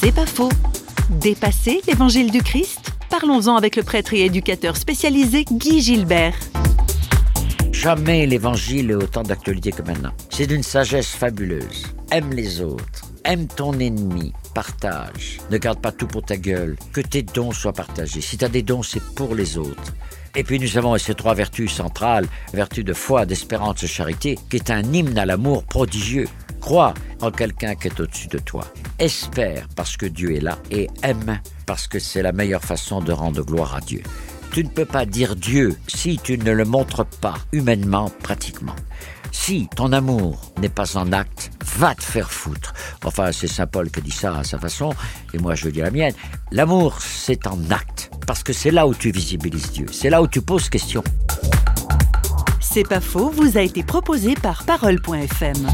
C'est pas faux. Dépasser l'évangile du Christ Parlons-en avec le prêtre et éducateur spécialisé Guy Gilbert. Jamais l'évangile est autant d'actualité que maintenant. C'est d'une sagesse fabuleuse. Aime les autres. Aime ton ennemi. Partage. Ne garde pas tout pour ta gueule. Que tes dons soient partagés. Si tu as des dons, c'est pour les autres. Et puis nous avons ces trois vertus centrales, vertu de foi, d'espérance, de charité, qui est un hymne à l'amour prodigieux. Crois en quelqu'un qui est au-dessus de toi. Espère parce que Dieu est là et aime parce que c'est la meilleure façon de rendre gloire à Dieu. Tu ne peux pas dire Dieu si tu ne le montres pas humainement, pratiquement. Si ton amour n'est pas en acte, va te faire foutre. Enfin, c'est Saint Paul qui dit ça à sa façon, et moi je dis la mienne. L'amour, c'est en acte, parce que c'est là où tu visibilises Dieu, c'est là où tu poses question. C'est pas faux, vous a été proposé par Parole.fm.